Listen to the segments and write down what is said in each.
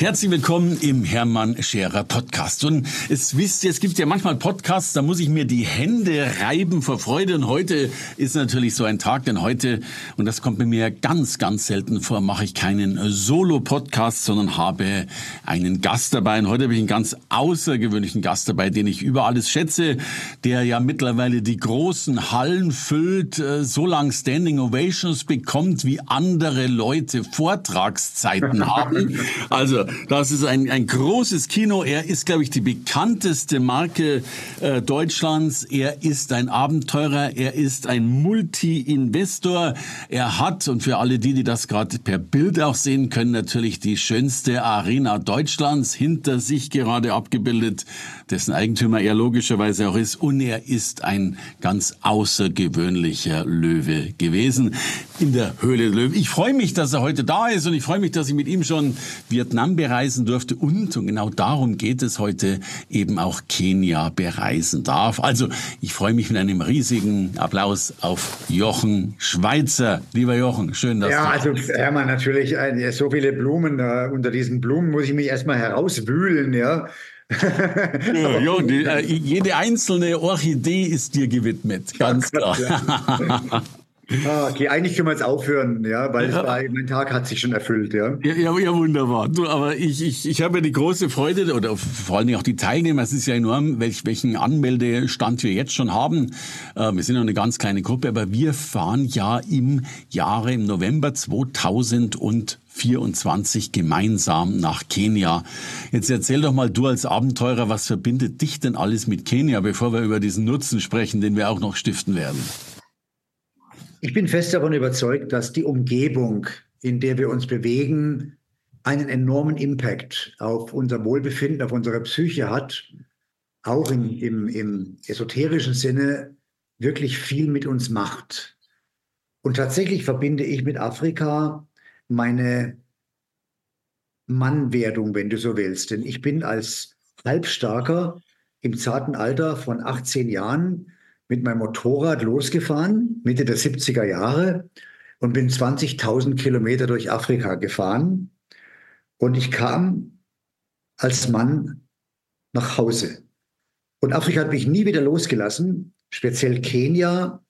Herzlich willkommen im Hermann Scherer Podcast. Und es wisst ihr, es gibt ja manchmal Podcasts, da muss ich mir die Hände reiben vor Freude. Und heute ist natürlich so ein Tag, denn heute, und das kommt bei mir ganz, ganz selten vor, mache ich keinen Solo-Podcast, sondern habe einen Gast dabei. Und heute habe ich einen ganz außergewöhnlichen Gast dabei, den ich über alles schätze, der ja mittlerweile die großen Hallen füllt, äh, so lang Standing Ovations bekommt, wie andere Leute Vortragszeiten haben. Also das ist ein, ein großes Kino. Er ist, glaube ich, die bekannteste Marke äh, Deutschlands. Er ist ein Abenteurer. Er ist ein Multi-Investor. Er hat, und für alle die, die das gerade per Bild auch sehen können, natürlich die schönste Arena Deutschlands hinter sich gerade abgebildet, dessen Eigentümer er logischerweise auch ist. Und er ist ein ganz außergewöhnlicher Löwe gewesen in der Höhle der. Ich freue mich, dass er heute da ist und ich freue mich, dass ich mit ihm schon Vietnam bereisen durfte und, und genau darum geht es heute, eben auch Kenia bereisen darf. Also ich freue mich mit einem riesigen Applaus auf Jochen Schweizer. Lieber Jochen, schön, dass ja, du... Ja, also Hermann, natürlich äh, so viele Blumen. Unter diesen Blumen muss ich mich erstmal herauswühlen, ja. ja, ja die, äh, jede einzelne Orchidee ist dir gewidmet, ganz klar. Ah, okay, eigentlich können wir jetzt aufhören, ja, weil ja. War, mein Tag hat sich schon erfüllt, ja. Ja, ja, ja wunderbar. Du, aber ich, ich, ich habe ja die große Freude, oder vor allem auch die Teilnehmer, es ist ja enorm, welch, welchen Anmeldestand wir jetzt schon haben. Äh, wir sind noch eine ganz kleine Gruppe, aber wir fahren ja im Jahre, im November 2024 gemeinsam nach Kenia. Jetzt erzähl doch mal du als Abenteurer, was verbindet dich denn alles mit Kenia, bevor wir über diesen Nutzen sprechen, den wir auch noch stiften werden? Ich bin fest davon überzeugt, dass die Umgebung, in der wir uns bewegen, einen enormen Impact auf unser Wohlbefinden, auf unsere Psyche hat, auch im, im, im esoterischen Sinne wirklich viel mit uns macht. Und tatsächlich verbinde ich mit Afrika meine Mannwerdung, wenn du so willst. Denn ich bin als Halbstarker im zarten Alter von 18 Jahren mit meinem Motorrad losgefahren, Mitte der 70er Jahre, und bin 20.000 Kilometer durch Afrika gefahren. Und ich kam als Mann nach Hause. Und Afrika hat mich nie wieder losgelassen. Speziell Kenia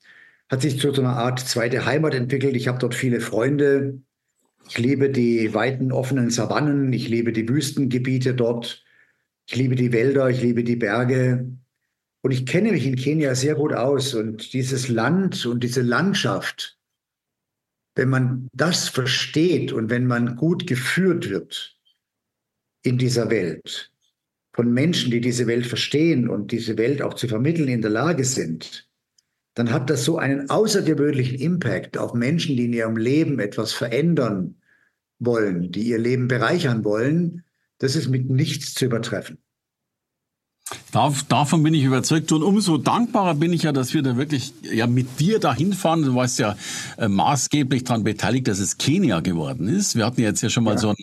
hat sich zu so einer Art zweite Heimat entwickelt. Ich habe dort viele Freunde. Ich liebe die weiten, offenen Savannen. Ich liebe die Wüstengebiete dort. Ich liebe die Wälder. Ich liebe die Berge. Und ich kenne mich in Kenia sehr gut aus und dieses Land und diese Landschaft, wenn man das versteht und wenn man gut geführt wird in dieser Welt, von Menschen, die diese Welt verstehen und diese Welt auch zu vermitteln in der Lage sind, dann hat das so einen außergewöhnlichen Impact auf Menschen, die in ihrem Leben etwas verändern wollen, die ihr Leben bereichern wollen. Das ist mit nichts zu übertreffen. Dav davon bin ich überzeugt und umso dankbarer bin ich ja, dass wir da wirklich ja mit dir dahin fahren. Du warst ja äh, maßgeblich daran beteiligt, dass es Kenia geworden ist. Wir hatten jetzt ja schon mal ja. so, ein,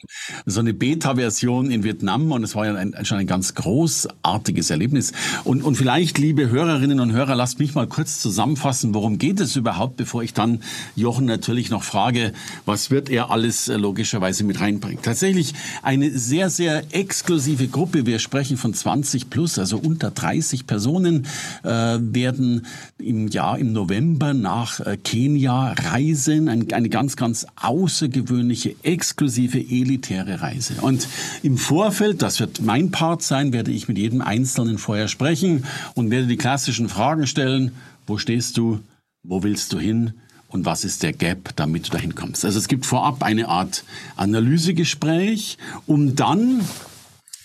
so, eine Beta-Version in Vietnam und es war ja ein, schon ein ganz großartiges Erlebnis. Und, und vielleicht, liebe Hörerinnen und Hörer, lasst mich mal kurz zusammenfassen, worum geht es überhaupt, bevor ich dann Jochen natürlich noch frage, was wird er alles äh, logischerweise mit reinbringen. Tatsächlich eine sehr, sehr exklusive Gruppe. Wir sprechen von 20 plus, also unter 30 Personen äh, werden im Jahr, im November nach äh, Kenia reisen. Ein, eine ganz, ganz außergewöhnliche, exklusive, elitäre Reise. Und im Vorfeld, das wird mein Part sein, werde ich mit jedem Einzelnen vorher sprechen und werde die klassischen Fragen stellen. Wo stehst du? Wo willst du hin? und was ist der Gap, damit du dahin kommst. Also es gibt vorab eine Art Analysegespräch, um dann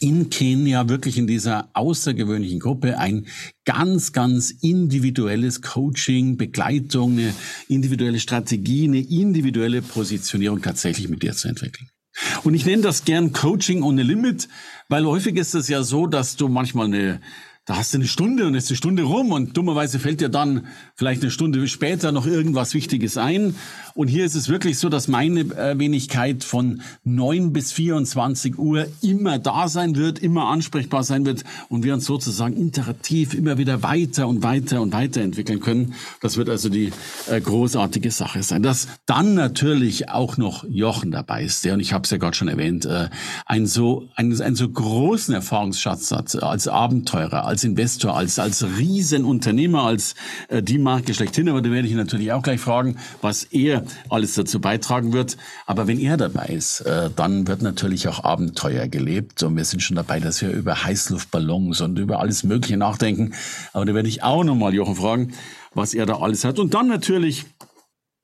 in Kenia wirklich in dieser außergewöhnlichen Gruppe ein ganz, ganz individuelles Coaching, Begleitung, eine individuelle Strategie, eine individuelle Positionierung tatsächlich mit dir zu entwickeln. Und ich nenne das gern Coaching ohne Limit, weil häufig ist es ja so, dass du manchmal eine da hast du eine Stunde und ist die Stunde rum und dummerweise fällt dir dann vielleicht eine Stunde später noch irgendwas Wichtiges ein. Und hier ist es wirklich so, dass meine äh, Wenigkeit von neun bis 24 Uhr immer da sein wird, immer ansprechbar sein wird und wir uns sozusagen interaktiv immer wieder weiter und weiter und weiter entwickeln können. Das wird also die äh, großartige Sache sein. Dass dann natürlich auch noch Jochen dabei ist, der, und ich habe es ja gerade schon erwähnt, äh, ein so, ein, ein so großen Erfahrungsschatz hat als Abenteurer, als Investor, als, als Riesenunternehmer, als äh, die Marke schlechthin. Aber da werde ich ihn natürlich auch gleich fragen, was er alles dazu beitragen wird. Aber wenn er dabei ist, äh, dann wird natürlich auch Abenteuer gelebt. Und wir sind schon dabei, dass wir über Heißluftballons und über alles Mögliche nachdenken. Aber da werde ich auch nochmal Jochen fragen, was er da alles hat. Und dann natürlich,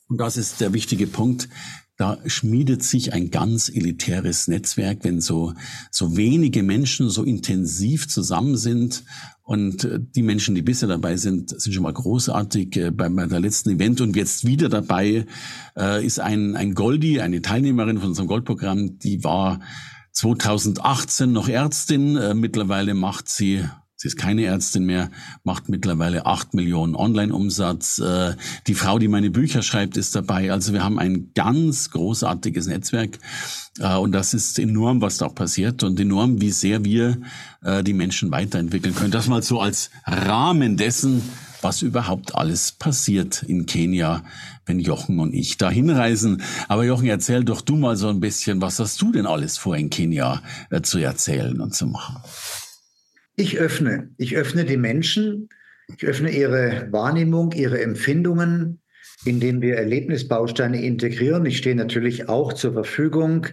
und das ist der wichtige Punkt, da schmiedet sich ein ganz elitäres Netzwerk, wenn so, so wenige Menschen so intensiv zusammen sind. Und äh, die Menschen, die bisher dabei sind, sind schon mal großartig. Äh, bei, der letzten Event und jetzt wieder dabei äh, ist ein, ein Goldi, eine Teilnehmerin von unserem Goldprogramm, die war 2018 noch Ärztin. Mittlerweile macht sie Sie ist keine Ärztin mehr, macht mittlerweile acht Millionen Online-Umsatz. Äh, die Frau, die meine Bücher schreibt, ist dabei. Also wir haben ein ganz großartiges Netzwerk. Äh, und das ist enorm, was da auch passiert und enorm, wie sehr wir äh, die Menschen weiterentwickeln können. Das mal so als Rahmen dessen, was überhaupt alles passiert in Kenia, wenn Jochen und ich da hinreisen. Aber Jochen, erzähl doch du mal so ein bisschen, was hast du denn alles vor in Kenia zu erzählen und zu machen? Ich öffne. Ich öffne die Menschen. Ich öffne ihre Wahrnehmung, ihre Empfindungen, indem wir Erlebnisbausteine integrieren. Ich stehe natürlich auch zur Verfügung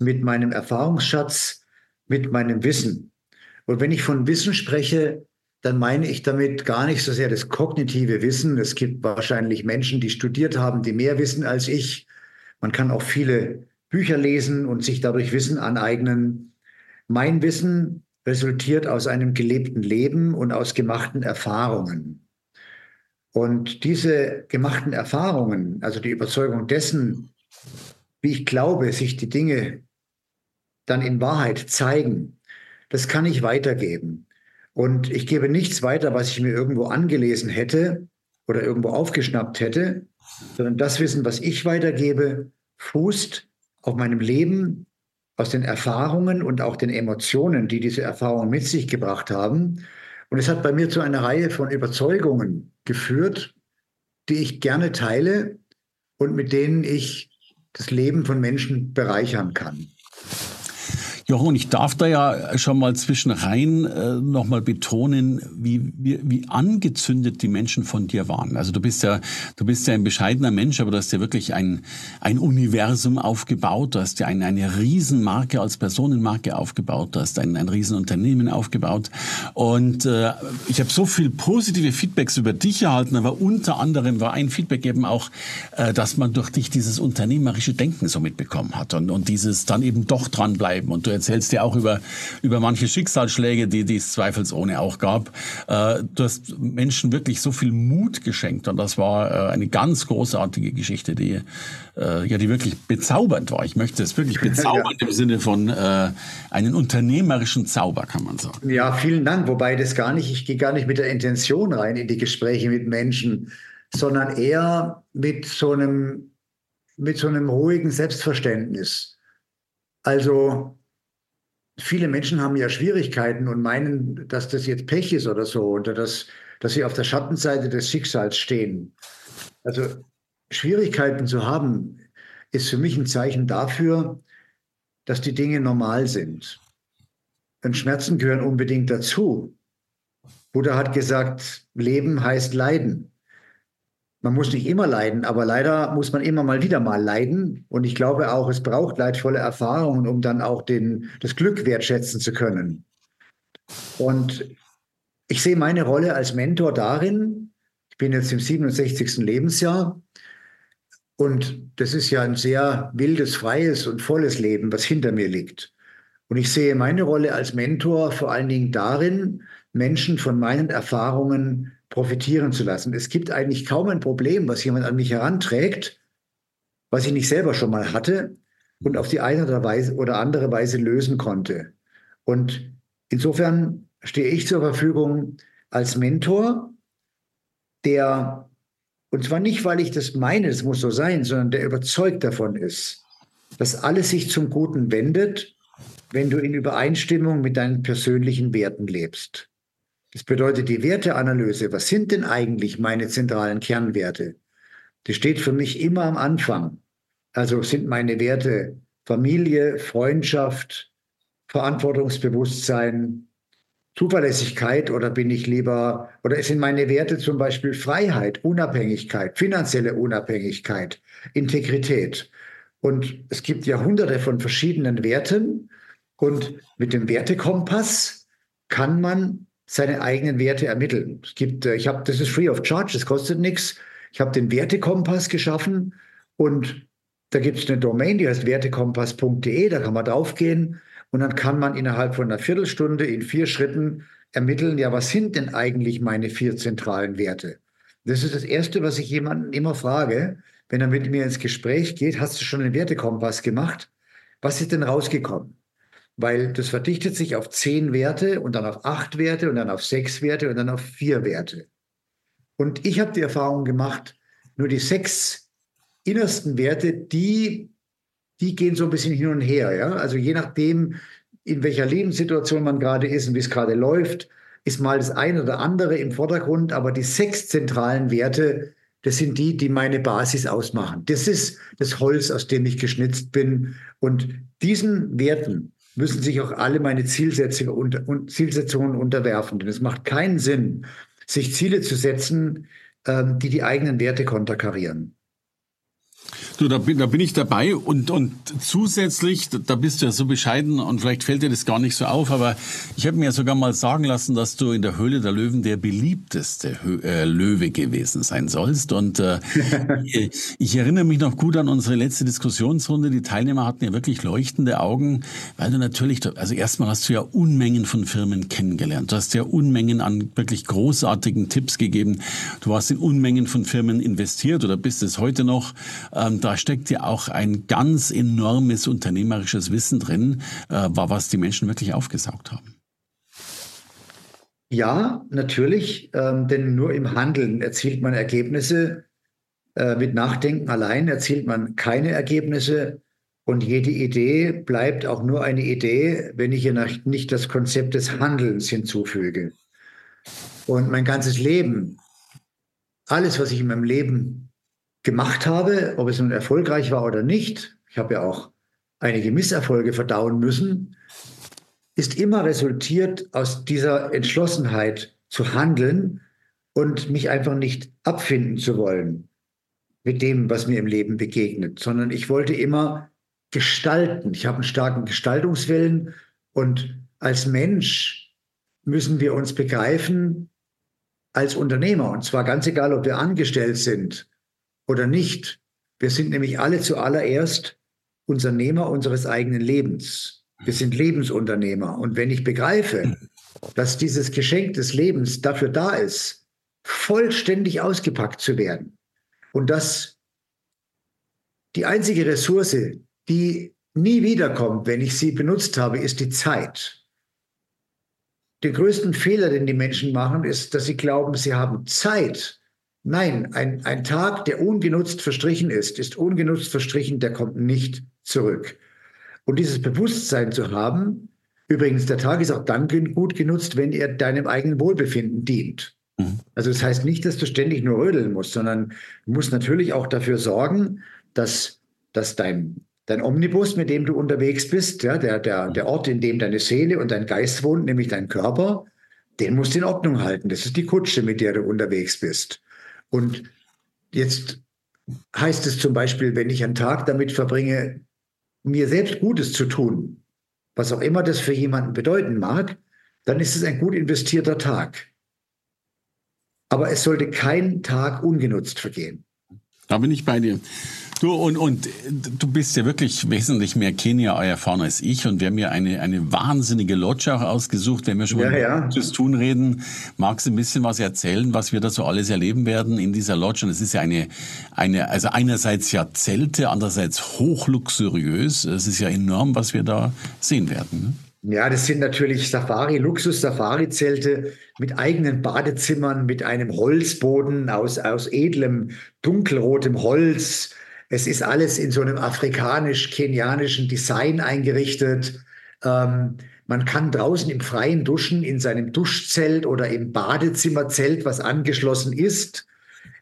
mit meinem Erfahrungsschatz, mit meinem Wissen. Und wenn ich von Wissen spreche, dann meine ich damit gar nicht so sehr das kognitive Wissen. Es gibt wahrscheinlich Menschen, die studiert haben, die mehr wissen als ich. Man kann auch viele Bücher lesen und sich dadurch Wissen aneignen. Mein Wissen resultiert aus einem gelebten Leben und aus gemachten Erfahrungen. Und diese gemachten Erfahrungen, also die Überzeugung dessen, wie ich glaube, sich die Dinge dann in Wahrheit zeigen, das kann ich weitergeben. Und ich gebe nichts weiter, was ich mir irgendwo angelesen hätte oder irgendwo aufgeschnappt hätte, sondern das Wissen, was ich weitergebe, fußt auf meinem Leben, aus den Erfahrungen und auch den Emotionen, die diese Erfahrungen mit sich gebracht haben. Und es hat bei mir zu einer Reihe von Überzeugungen geführt, die ich gerne teile und mit denen ich das Leben von Menschen bereichern kann. Jochen, ich darf da ja schon mal zwischen rein äh, nochmal betonen, wie, wie, wie angezündet die Menschen von dir waren. Also du bist ja, du bist ja ein bescheidener Mensch, aber du hast ja wirklich ein, ein Universum aufgebaut. Du hast ja eine, eine Riesenmarke als Personenmarke aufgebaut. Du hast ein, ein Riesenunternehmen aufgebaut. Und äh, ich habe so viel positive Feedbacks über dich erhalten, aber unter anderem war ein Feedback eben auch, äh, dass man durch dich dieses unternehmerische Denken so mitbekommen hat und, und dieses dann eben doch dranbleiben. Und du erzählst ja auch über, über manche Schicksalsschläge, die, die es zweifelsohne auch gab. Äh, du hast Menschen wirklich so viel Mut geschenkt und das war äh, eine ganz großartige Geschichte, die, äh, ja, die wirklich bezaubernd war. Ich möchte es wirklich bezaubernd ja. im Sinne von äh, einen unternehmerischen Zauber, kann man sagen. Ja, vielen Dank. Wobei das gar nicht, ich gehe gar nicht mit der Intention rein in die Gespräche mit Menschen, sondern eher mit so einem, mit so einem ruhigen Selbstverständnis. Also viele Menschen haben ja Schwierigkeiten und meinen, dass das jetzt Pech ist oder so, oder dass, dass sie auf der Schattenseite des Schicksals stehen. Also Schwierigkeiten zu haben, ist für mich ein Zeichen dafür, dass die Dinge normal sind. Und Schmerzen gehören unbedingt dazu. Buddha hat gesagt, Leben heißt Leiden man muss nicht immer leiden, aber leider muss man immer mal wieder mal leiden. Und ich glaube auch, es braucht leidvolle Erfahrungen, um dann auch den, das Glück wertschätzen zu können. Und ich sehe meine Rolle als Mentor darin, ich bin jetzt im 67. Lebensjahr und das ist ja ein sehr wildes, freies und volles Leben, was hinter mir liegt. Und ich sehe meine Rolle als Mentor vor allen Dingen darin, Menschen von meinen Erfahrungen profitieren zu lassen. Es gibt eigentlich kaum ein Problem, was jemand an mich heranträgt, was ich nicht selber schon mal hatte und auf die eine oder, andere Weise lösen konnte. Und insofern stehe ich zur Verfügung als Mentor, der, und zwar nicht, weil ich das meine, es muss so sein, sondern der überzeugt davon ist, dass alles sich zum Guten wendet, wenn du in Übereinstimmung mit deinen persönlichen Werten lebst. Das bedeutet die Werteanalyse. Was sind denn eigentlich meine zentralen Kernwerte? Das steht für mich immer am Anfang. Also sind meine Werte Familie, Freundschaft, Verantwortungsbewusstsein, Zuverlässigkeit oder bin ich lieber, oder sind meine Werte zum Beispiel Freiheit, Unabhängigkeit, finanzielle Unabhängigkeit, Integrität? Und es gibt ja hunderte von verschiedenen Werten und mit dem Wertekompass kann man seine eigenen Werte ermitteln. Es gibt, äh, ich habe, das ist free of charge, das kostet nichts. Ich habe den Wertekompass geschaffen und da gibt es eine Domain, die heißt wertekompass.de, da kann man draufgehen und dann kann man innerhalb von einer Viertelstunde in vier Schritten ermitteln, ja, was sind denn eigentlich meine vier zentralen Werte? Das ist das Erste, was ich jemanden immer frage, wenn er mit mir ins Gespräch geht, hast du schon einen Wertekompass gemacht? Was ist denn rausgekommen? Weil das verdichtet sich auf zehn Werte und dann auf acht Werte und dann auf sechs Werte und dann auf vier Werte. Und ich habe die Erfahrung gemacht, nur die sechs innersten Werte, die die gehen so ein bisschen hin und her. Ja? Also je nachdem, in welcher Lebenssituation man gerade ist und wie es gerade läuft, ist mal das eine oder andere im Vordergrund, aber die sechs zentralen Werte, das sind die, die meine Basis ausmachen. Das ist das Holz, aus dem ich geschnitzt bin. Und diesen Werten müssen sich auch alle meine Zielsetzungen, unter, Zielsetzungen unterwerfen. Denn es macht keinen Sinn, sich Ziele zu setzen, ähm, die die eigenen Werte konterkarieren. Du, da bin, da bin ich dabei und, und zusätzlich, da bist du ja so bescheiden und vielleicht fällt dir das gar nicht so auf, aber ich habe mir sogar mal sagen lassen, dass du in der Höhle der Löwen der beliebteste äh, Löwe gewesen sein sollst. Und äh, ich erinnere mich noch gut an unsere letzte Diskussionsrunde. Die Teilnehmer hatten ja wirklich leuchtende Augen, weil du natürlich, also erstmal hast du ja Unmengen von Firmen kennengelernt. Du hast ja Unmengen an wirklich großartigen Tipps gegeben. Du hast in Unmengen von Firmen investiert oder bist es heute noch. Ähm, da steckt ja auch ein ganz enormes unternehmerisches Wissen drin, äh, was die Menschen wirklich aufgesaugt haben. Ja, natürlich, ähm, denn nur im Handeln erzielt man Ergebnisse. Äh, mit Nachdenken allein erzielt man keine Ergebnisse. Und jede Idee bleibt auch nur eine Idee, wenn ich ihr nicht das Konzept des Handelns hinzufüge. Und mein ganzes Leben, alles, was ich in meinem Leben gemacht habe, ob es nun erfolgreich war oder nicht, ich habe ja auch einige Misserfolge verdauen müssen, ist immer resultiert aus dieser Entschlossenheit zu handeln und mich einfach nicht abfinden zu wollen mit dem, was mir im Leben begegnet, sondern ich wollte immer gestalten. Ich habe einen starken Gestaltungswillen und als Mensch müssen wir uns begreifen als Unternehmer. Und zwar ganz egal, ob wir angestellt sind oder nicht. Wir sind nämlich alle zuallererst Unternehmer unseres eigenen Lebens. Wir sind Lebensunternehmer. Und wenn ich begreife, dass dieses Geschenk des Lebens dafür da ist, vollständig ausgepackt zu werden und dass die einzige Ressource, die nie wiederkommt, wenn ich sie benutzt habe, ist die Zeit. Den größten Fehler, den die Menschen machen, ist, dass sie glauben, sie haben Zeit, Nein, ein, ein Tag, der ungenutzt verstrichen ist, ist ungenutzt verstrichen, der kommt nicht zurück. Und dieses Bewusstsein zu haben, übrigens, der Tag ist auch dann gut genutzt, wenn er deinem eigenen Wohlbefinden dient. Mhm. Also das heißt nicht, dass du ständig nur rödeln musst, sondern du musst natürlich auch dafür sorgen, dass, dass dein, dein Omnibus, mit dem du unterwegs bist, ja, der, der, der Ort, in dem deine Seele und dein Geist wohnt, nämlich dein Körper, den musst du in Ordnung halten. Das ist die Kutsche, mit der du unterwegs bist. Und jetzt heißt es zum Beispiel, wenn ich einen Tag damit verbringe, mir selbst Gutes zu tun, was auch immer das für jemanden bedeuten mag, dann ist es ein gut investierter Tag. Aber es sollte kein Tag ungenutzt vergehen. Da bin ich bei dir. Du, und, und du bist ja wirklich wesentlich mehr Kenia erfahren als ich und wir haben ja eine, eine wahnsinnige Lodge auch ausgesucht. Wenn wir schon ja, mal ja. das Tun reden, magst du ein bisschen was erzählen, was wir da so alles erleben werden in dieser Lodge? Und es ist ja eine, eine, also einerseits ja Zelte, andererseits hochluxuriös. Es ist ja enorm, was wir da sehen werden. Ne? Ja, das sind natürlich Safari, Luxus-Safari-Zelte mit eigenen Badezimmern, mit einem Holzboden aus, aus edlem, dunkelrotem Holz. Es ist alles in so einem afrikanisch-kenianischen Design eingerichtet. Ähm, man kann draußen im Freien duschen, in seinem Duschzelt oder im Badezimmerzelt, was angeschlossen ist.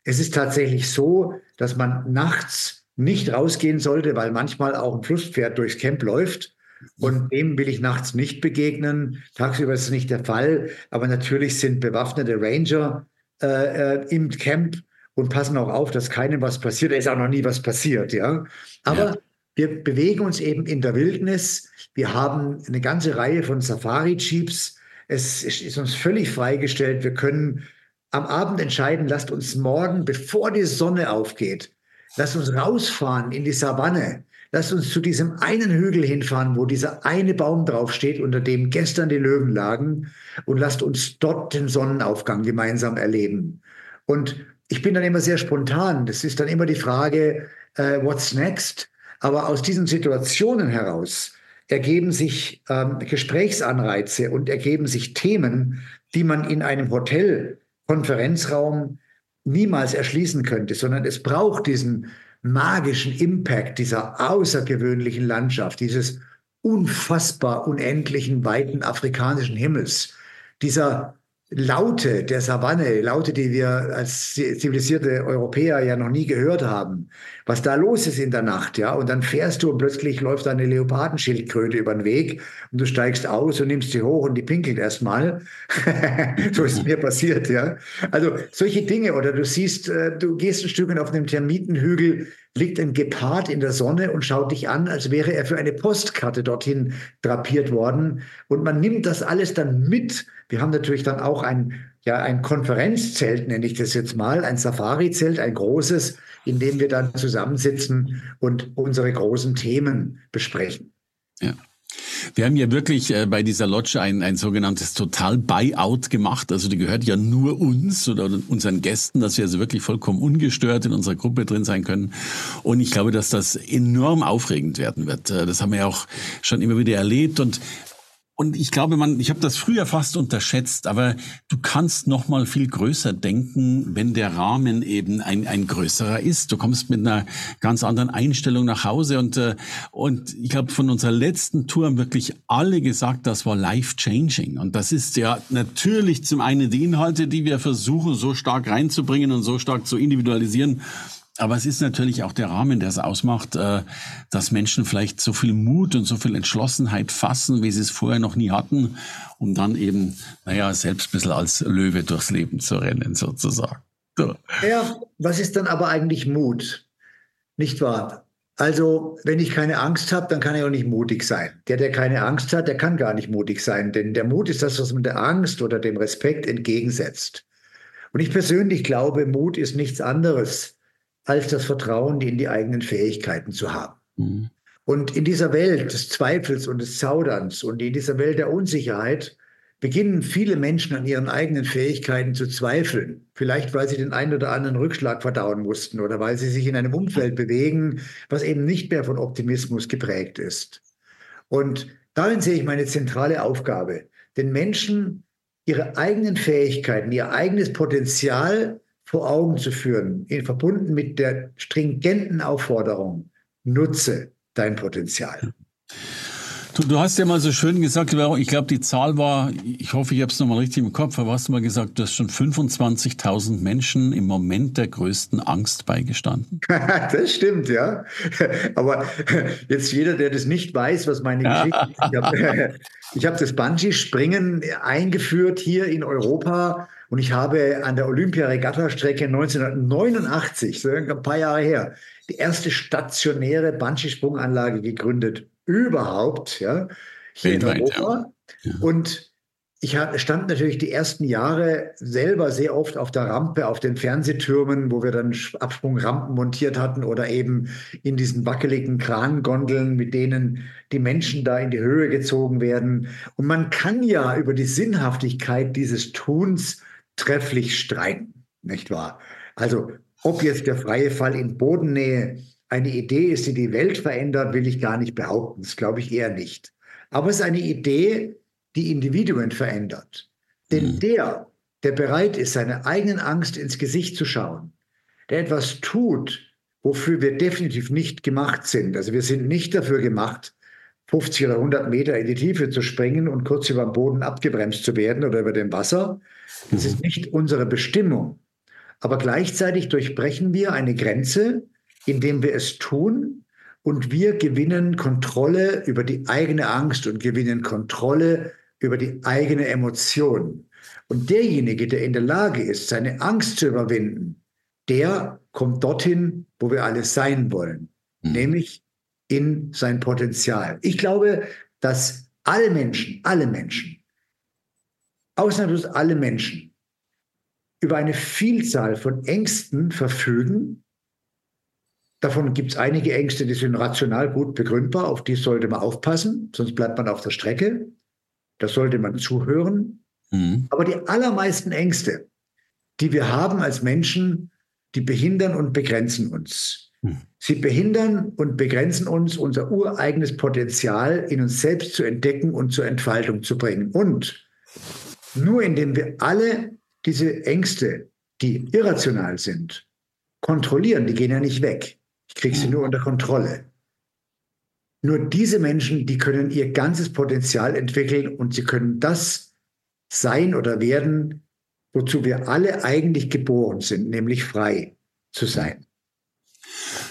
Es ist tatsächlich so, dass man nachts nicht rausgehen sollte, weil manchmal auch ein Flusspferd durchs Camp läuft. Und dem will ich nachts nicht begegnen. Tagsüber ist es nicht der Fall. Aber natürlich sind bewaffnete Ranger äh, äh, im Camp und passen auch auf, dass keinem was passiert. Da ist auch noch nie was passiert, ja. Aber ja. wir bewegen uns eben in der Wildnis. Wir haben eine ganze Reihe von Safari-Jeeps. Es ist uns völlig freigestellt. Wir können am Abend entscheiden, lasst uns morgen, bevor die Sonne aufgeht, lasst uns rausfahren in die Savanne Lasst uns zu diesem einen Hügel hinfahren, wo dieser eine Baum draufsteht, unter dem gestern die Löwen lagen, und lasst uns dort den Sonnenaufgang gemeinsam erleben. Und ich bin dann immer sehr spontan. Das ist dann immer die Frage, äh, what's next? Aber aus diesen Situationen heraus ergeben sich ähm, Gesprächsanreize und ergeben sich Themen, die man in einem Hotel, Konferenzraum niemals erschließen könnte, sondern es braucht diesen magischen Impact dieser außergewöhnlichen Landschaft, dieses unfassbar unendlichen weiten afrikanischen Himmels, dieser Laute der Savanne, Laute, die wir als zivilisierte Europäer ja noch nie gehört haben, was da los ist in der Nacht, ja, und dann fährst du und plötzlich läuft eine Leopardenschildkröte über den Weg und du steigst aus und nimmst sie hoch und die pinkelt erstmal. so ist es mir passiert, ja. Also solche Dinge oder du siehst, äh, du gehst ein Stück auf einem Termitenhügel, liegt ein Gepard in der Sonne und schaut dich an, als wäre er für eine Postkarte dorthin drapiert worden und man nimmt das alles dann mit wir haben natürlich dann auch ein, ja, ein Konferenzzelt, nenne ich das jetzt mal, ein Safari-Zelt, ein großes, in dem wir dann zusammensitzen und unsere großen Themen besprechen. Ja. Wir haben ja wirklich äh, bei dieser Lodge ein, ein sogenanntes Total-Buyout gemacht. Also die gehört ja nur uns oder unseren Gästen, dass wir also wirklich vollkommen ungestört in unserer Gruppe drin sein können. Und ich glaube, dass das enorm aufregend werden wird. Äh, das haben wir ja auch schon immer wieder erlebt. Und und ich glaube, man, ich habe das früher fast unterschätzt, aber du kannst noch mal viel größer denken, wenn der Rahmen eben ein, ein größerer ist. Du kommst mit einer ganz anderen Einstellung nach Hause und äh, und ich glaube, von unserer letzten Tour haben wirklich alle gesagt, das war life changing. Und das ist ja natürlich zum einen die Inhalte, die wir versuchen so stark reinzubringen und so stark zu individualisieren aber es ist natürlich auch der Rahmen, der es ausmacht, äh, dass Menschen vielleicht so viel Mut und so viel Entschlossenheit fassen, wie sie es vorher noch nie hatten, um dann eben, naja, selbst ein bisschen als Löwe durchs Leben zu rennen, sozusagen. So. Ja, was ist dann aber eigentlich Mut? Nicht wahr? Also, wenn ich keine Angst habe, dann kann ich auch nicht mutig sein. Der, der keine Angst hat, der kann gar nicht mutig sein, denn der Mut ist das, was man der Angst oder dem Respekt entgegensetzt. Und ich persönlich glaube, Mut ist nichts anderes als das Vertrauen in die eigenen Fähigkeiten zu haben. Mhm. Und in dieser Welt des Zweifels und des Zauderns und in dieser Welt der Unsicherheit beginnen viele Menschen an ihren eigenen Fähigkeiten zu zweifeln. Vielleicht, weil sie den einen oder anderen Rückschlag verdauen mussten oder weil sie sich in einem Umfeld bewegen, was eben nicht mehr von Optimismus geprägt ist. Und darin sehe ich meine zentrale Aufgabe, den Menschen ihre eigenen Fähigkeiten, ihr eigenes Potenzial vor Augen zu führen, verbunden mit der stringenten Aufforderung, nutze dein Potenzial. Du, du hast ja mal so schön gesagt, ich glaube, die Zahl war, ich hoffe, ich habe es nochmal richtig im Kopf, aber hast du mal gesagt, du hast schon 25.000 Menschen im Moment der größten Angst beigestanden. das stimmt, ja. Aber jetzt jeder, der das nicht weiß, was meine Geschichte ist, ich habe hab das Bungee-Springen eingeführt hier in Europa und ich habe an der Olympia-Regatta-Strecke 1989, so ein paar Jahre her, die erste stationäre Bungee-Sprunganlage gegründet überhaupt, ja, hier Weltweit, in Europa. Ja. Und ich stand natürlich die ersten Jahre selber sehr oft auf der Rampe, auf den Fernsehtürmen, wo wir dann Absprungrampen montiert hatten oder eben in diesen wackeligen Krangondeln, mit denen die Menschen da in die Höhe gezogen werden. Und man kann ja über die Sinnhaftigkeit dieses Tuns trefflich streiten, nicht wahr? Also ob jetzt der freie Fall in Bodennähe eine Idee ist, die die Welt verändert, will ich gar nicht behaupten. Das glaube ich eher nicht. Aber es ist eine Idee, die Individuen verändert. Denn mhm. der, der bereit ist, seiner eigenen Angst ins Gesicht zu schauen, der etwas tut, wofür wir definitiv nicht gemacht sind. Also wir sind nicht dafür gemacht, 50 oder 100 Meter in die Tiefe zu springen und kurz über dem Boden abgebremst zu werden oder über dem Wasser. Das ist nicht unsere Bestimmung. Aber gleichzeitig durchbrechen wir eine Grenze, indem wir es tun und wir gewinnen Kontrolle über die eigene Angst und gewinnen Kontrolle über die eigene Emotion. Und derjenige, der in der Lage ist, seine Angst zu überwinden, der kommt dorthin, wo wir alle sein wollen, mhm. nämlich in sein Potenzial. Ich glaube, dass alle Menschen, alle Menschen, ausnahmslos alle Menschen, über eine Vielzahl von Ängsten verfügen. Davon gibt es einige Ängste, die sind rational gut begründbar, auf die sollte man aufpassen, sonst bleibt man auf der Strecke. Da sollte man zuhören. Mhm. Aber die allermeisten Ängste, die wir haben als Menschen, die behindern und begrenzen uns. Hm. Sie behindern und begrenzen uns, unser ureigenes Potenzial in uns selbst zu entdecken und zur Entfaltung zu bringen. Und nur indem wir alle diese Ängste, die irrational sind, kontrollieren, die gehen ja nicht weg. Ich kriege sie nur unter Kontrolle. Nur diese Menschen, die können ihr ganzes Potenzial entwickeln und sie können das sein oder werden, wozu wir alle eigentlich geboren sind, nämlich frei zu sein.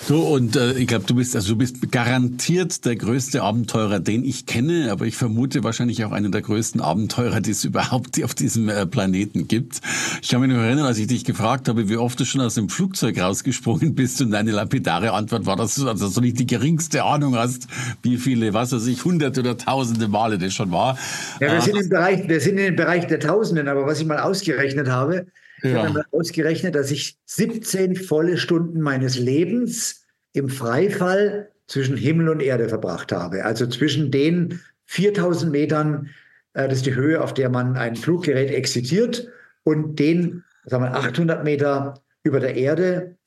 So, und äh, ich glaube, du bist also du bist garantiert der größte Abenteurer, den ich kenne, aber ich vermute wahrscheinlich auch einer der größten Abenteurer, die es überhaupt auf diesem äh, Planeten gibt. Ich kann mich noch erinnern, als ich dich gefragt habe, wie oft du schon aus dem Flugzeug rausgesprungen bist und deine lapidare Antwort war, dass du also nicht die geringste Ahnung hast, wie viele, was weiß ich, hunderte oder tausende Male das schon war. Ja, wir, äh, sind, im Bereich, wir sind im Bereich der Tausenden, aber was ich mal ausgerechnet habe, ich ja. habe mal ausgerechnet, dass ich 17 volle Stunden meines Lebens im Freifall zwischen Himmel und Erde verbracht habe. Also zwischen den 4000 Metern, äh, das ist die Höhe, auf der man ein Fluggerät exzitiert, und den sagen wir, 800 Meter über der Erde,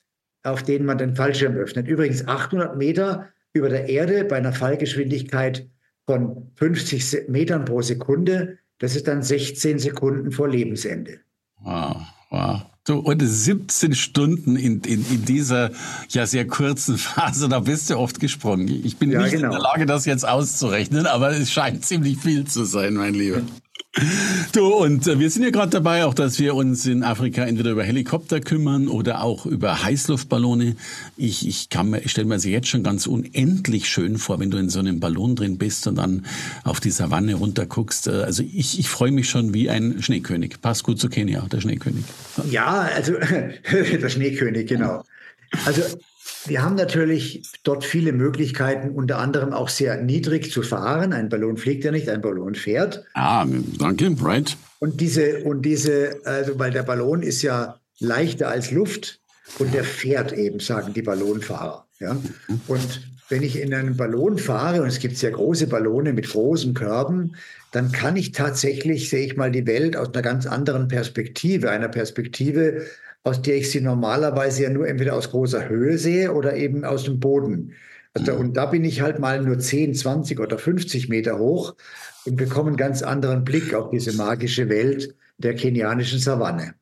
auf denen man den Fallschirm öffnet. Übrigens 800 Meter über der Erde bei einer Fallgeschwindigkeit von 50 Metern pro Sekunde. Das ist dann 16 Sekunden vor Lebensende. Wow. Wow. Du, und 17 Stunden in, in, in dieser ja sehr kurzen Phase, da bist du oft gesprungen. Ich bin ja, nicht genau. in der Lage, das jetzt auszurechnen, aber es scheint ziemlich viel zu sein, mein Lieber. Du, und äh, wir sind ja gerade dabei, auch dass wir uns in Afrika entweder über Helikopter kümmern oder auch über Heißluftballone. Ich, ich, kann stelle mir das jetzt schon ganz unendlich schön vor, wenn du in so einem Ballon drin bist und dann auf die Savanne runterguckst. Äh, also ich, ich freue mich schon wie ein Schneekönig. Passt gut zu Kenia, der Schneekönig. Ja, also der Schneekönig, genau. Also wir haben natürlich dort viele Möglichkeiten, unter anderem auch sehr niedrig zu fahren. Ein Ballon fliegt ja nicht, ein Ballon fährt. Ah, danke, right. Und diese, und diese, also weil der Ballon ist ja leichter als Luft und der fährt eben, sagen die Ballonfahrer. Ja? Und wenn ich in einen Ballon fahre, und es gibt sehr große Ballone mit großen Körben, dann kann ich tatsächlich, sehe ich mal die Welt aus einer ganz anderen Perspektive, einer Perspektive, aus der ich sie normalerweise ja nur entweder aus großer Höhe sehe oder eben aus dem Boden. Also, und da bin ich halt mal nur 10, 20 oder 50 Meter hoch und bekomme einen ganz anderen Blick auf diese magische Welt der kenianischen Savanne.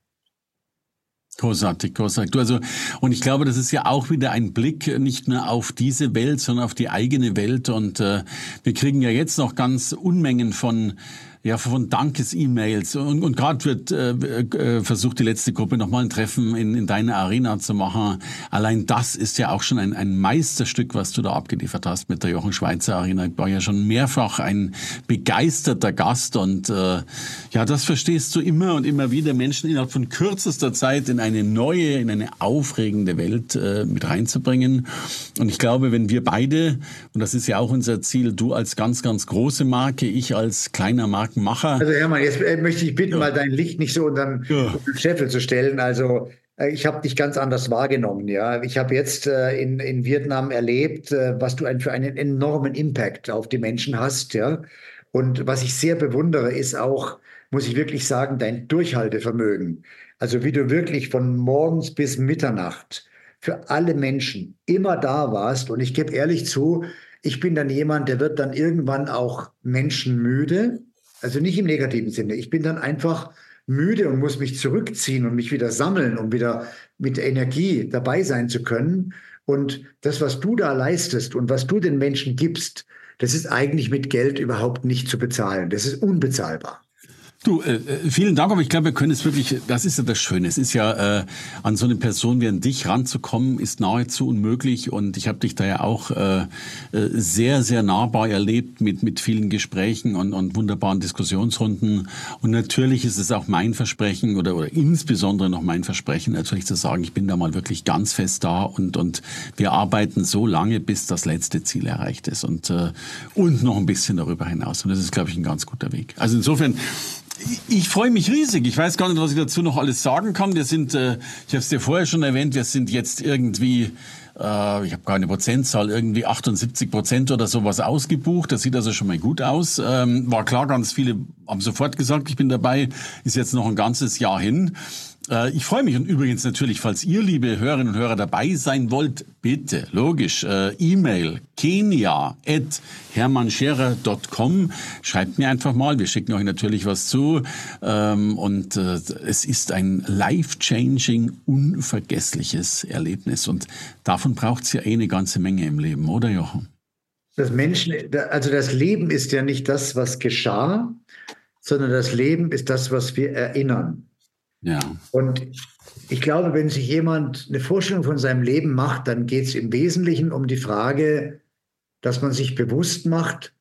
Großartig, großartig. Du also, und ich glaube, das ist ja auch wieder ein Blick nicht nur auf diese Welt, sondern auf die eigene Welt. Und äh, wir kriegen ja jetzt noch ganz Unmengen von ja, von Dankes-E-Mails. Und, und gerade wird äh, äh, versucht, die letzte Gruppe nochmal ein Treffen in, in deiner Arena zu machen. Allein das ist ja auch schon ein, ein Meisterstück, was du da abgeliefert hast mit der Jochen Schweizer Arena. Ich war ja schon mehrfach ein begeisterter Gast und äh, ja, das verstehst du immer und immer wieder, Menschen innerhalb von kürzester Zeit in eine neue, in eine aufregende Welt äh, mit reinzubringen. Und ich glaube, wenn wir beide, und das ist ja auch unser Ziel, du als ganz, ganz große Marke, ich als kleiner Marke, Markenmacher. Also Hermann, jetzt äh, möchte ich bitten, ja. mal dein Licht nicht so unter den ja. Scheffel zu stellen. Also äh, ich habe dich ganz anders wahrgenommen. Ja, ich habe jetzt äh, in, in Vietnam erlebt, äh, was du ein, für einen enormen Impact auf die Menschen hast. Ja, und was ich sehr bewundere, ist auch, muss ich wirklich sagen, dein Durchhaltevermögen. Also wie du wirklich von morgens bis Mitternacht für alle Menschen immer da warst. Und ich gebe ehrlich zu, Ich bin dann jemand, der wird dann irgendwann auch menschenmüde. Also nicht im negativen Sinne. Ich bin dann einfach müde und muss mich zurückziehen und mich wieder sammeln, um wieder mit Energie dabei sein zu können. Und das, was du da leistest und was du den Menschen gibst, das ist eigentlich mit Geld überhaupt nicht zu bezahlen. Das ist unbezahlbar. Du, äh, äh, vielen Dank, aber ich glaube, wir können es wirklich, das ist ja das Schöne. Es ist ja, äh, an so eine Person wie an dich ranzukommen, ist nahezu unmöglich. Und ich habe dich da ja auch äh, äh, sehr, sehr nahbar erlebt mit, mit vielen Gesprächen und, und wunderbaren Diskussionsrunden. Und natürlich ist es auch mein Versprechen oder, oder insbesondere noch mein Versprechen, natürlich zu sagen, ich bin da mal wirklich ganz fest da und, und wir arbeiten so lange, bis das letzte Ziel erreicht ist und, äh, und noch ein bisschen darüber hinaus. Und das ist, glaube ich, ein ganz guter Weg. Also insofern, ich freue mich riesig. Ich weiß gar nicht, was ich dazu noch alles sagen kann. Wir sind, äh, ich habe es dir vorher schon erwähnt, wir sind jetzt irgendwie, äh, ich habe keine Prozentzahl, irgendwie 78 Prozent oder sowas ausgebucht. Das sieht also schon mal gut aus. Ähm, war klar, ganz viele haben sofort gesagt, ich bin dabei. Ist jetzt noch ein ganzes Jahr hin. Äh, ich freue mich und übrigens natürlich, falls ihr, liebe Hörerinnen und Hörer, dabei sein wollt, bitte, logisch, äh, E-Mail kenia.hermannscherer.com. Schreibt mir einfach mal, wir schicken euch natürlich was zu. Ähm, und äh, es ist ein life-changing, unvergessliches Erlebnis. Und davon braucht es ja eh eine ganze Menge im Leben, oder Jochen? Das Menschen, also das Leben ist ja nicht das, was geschah, sondern das Leben ist das, was wir erinnern. Ja. Und ich glaube, wenn sich jemand eine Vorstellung von seinem Leben macht, dann geht es im Wesentlichen um die Frage, dass man sich bewusst macht,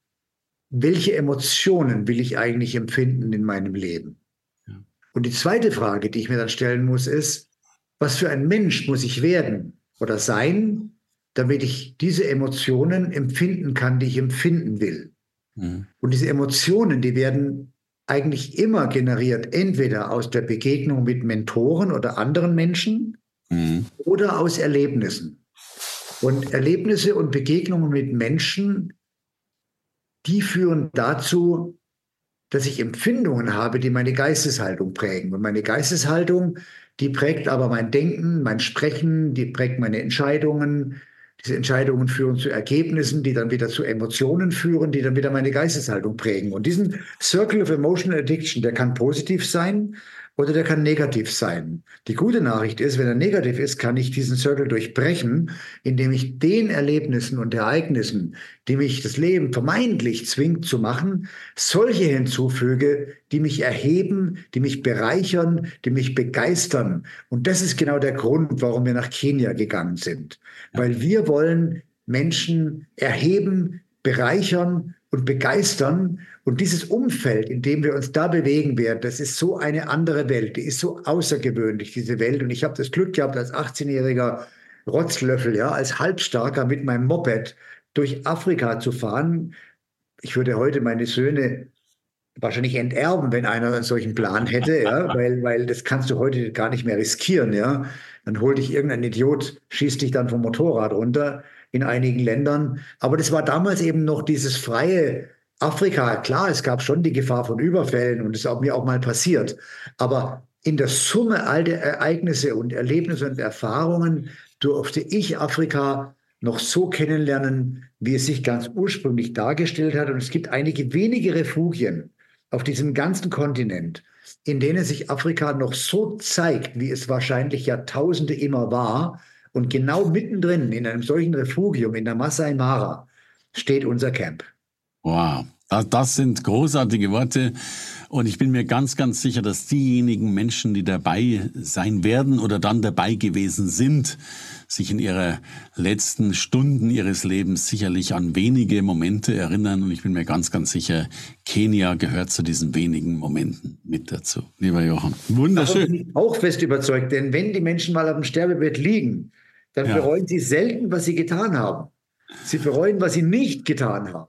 welche Emotionen will ich eigentlich empfinden in meinem Leben? Ja. Und die zweite Frage, die ich mir dann stellen muss, ist, was für ein Mensch muss ich werden oder sein, damit ich diese Emotionen empfinden kann, die ich empfinden will? Mhm. Und diese Emotionen, die werden eigentlich immer generiert, entweder aus der Begegnung mit Mentoren oder anderen Menschen mhm. oder aus Erlebnissen. Und Erlebnisse und Begegnungen mit Menschen, die führen dazu, dass ich Empfindungen habe, die meine Geisteshaltung prägen. Und meine Geisteshaltung, die prägt aber mein Denken, mein Sprechen, die prägt meine Entscheidungen, diese Entscheidungen führen zu Ergebnissen, die dann wieder zu Emotionen führen, die dann wieder meine Geisteshaltung prägen. Und diesen Circle of Emotional Addiction, der kann positiv sein oder der kann negativ sein. Die gute Nachricht ist, wenn er negativ ist, kann ich diesen Circle durchbrechen, indem ich den Erlebnissen und Ereignissen, die mich das Leben vermeintlich zwingt zu machen, solche hinzufüge, die mich erheben, die mich bereichern, die mich begeistern. Und das ist genau der Grund, warum wir nach Kenia gegangen sind. Weil wir wollen Menschen erheben, bereichern und begeistern. Und dieses Umfeld, in dem wir uns da bewegen werden, das ist so eine andere Welt. Die ist so außergewöhnlich, diese Welt. Und ich habe das Glück gehabt, als 18-jähriger Rotzlöffel, ja, als Halbstarker mit meinem Moped durch Afrika zu fahren. Ich würde heute meine Söhne wahrscheinlich enterben, wenn einer einen solchen Plan hätte, ja, weil, weil das kannst du heute gar nicht mehr riskieren, ja. Dann holt dich irgendein Idiot, schießt dich dann vom Motorrad runter in einigen Ländern. Aber das war damals eben noch dieses freie Afrika. Klar, es gab schon die Gefahr von Überfällen und das ist mir auch mal passiert. Aber in der Summe all der Ereignisse und Erlebnisse und Erfahrungen durfte ich Afrika noch so kennenlernen, wie es sich ganz ursprünglich dargestellt hat. Und es gibt einige wenige Refugien auf diesem ganzen Kontinent, in denen sich Afrika noch so zeigt, wie es wahrscheinlich Jahrtausende immer war, und genau mittendrin in einem solchen Refugium in der Masai Mara steht unser Camp. Wow, das sind großartige Worte. Und ich bin mir ganz, ganz sicher, dass diejenigen Menschen, die dabei sein werden oder dann dabei gewesen sind, sich in ihre letzten Stunden ihres Lebens sicherlich an wenige Momente erinnern. Und ich bin mir ganz, ganz sicher, Kenia gehört zu diesen wenigen Momenten mit dazu. Lieber Johann, wunderschön. bin ich auch fest überzeugt, denn wenn die Menschen mal auf dem Sterbebett liegen, dann ja. bereuen sie selten, was sie getan haben. Sie bereuen, was sie nicht getan haben.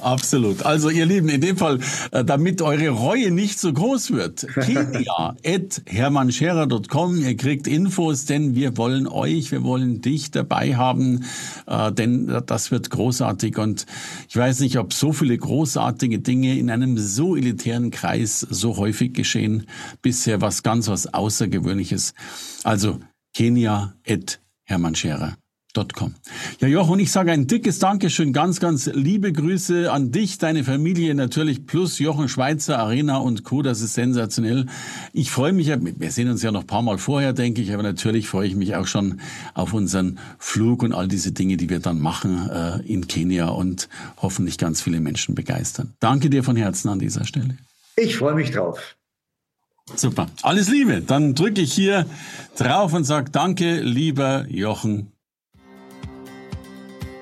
absolut. Also ihr Lieben, in dem Fall, äh, damit eure Reue nicht so groß wird, kenia.hermannscherer.com, ihr kriegt Infos, denn wir wollen euch, wir wollen dich dabei haben, äh, denn das wird großartig und ich weiß nicht, ob so viele großartige Dinge in einem so elitären Kreis so häufig geschehen, bisher was ganz was Außergewöhnliches. Also kenia.hermannscherer.com. Com. Ja, Jochen, ich sage ein dickes Dankeschön, ganz, ganz liebe Grüße an dich, deine Familie natürlich, plus Jochen Schweizer, Arena und Co., das ist sensationell. Ich freue mich, wir sehen uns ja noch ein paar Mal vorher, denke ich, aber natürlich freue ich mich auch schon auf unseren Flug und all diese Dinge, die wir dann machen äh, in Kenia und hoffentlich ganz viele Menschen begeistern. Danke dir von Herzen an dieser Stelle. Ich freue mich drauf. Super. Alles Liebe. Dann drücke ich hier drauf und sage Danke, lieber Jochen.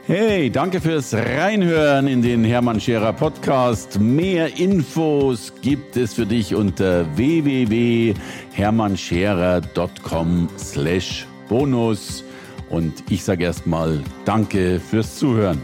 Hey, danke fürs Reinhören in den Hermann Scherer Podcast. Mehr Infos gibt es für dich unter www.hermannscherer.com slash bonus. Und ich sage erstmal Danke fürs Zuhören.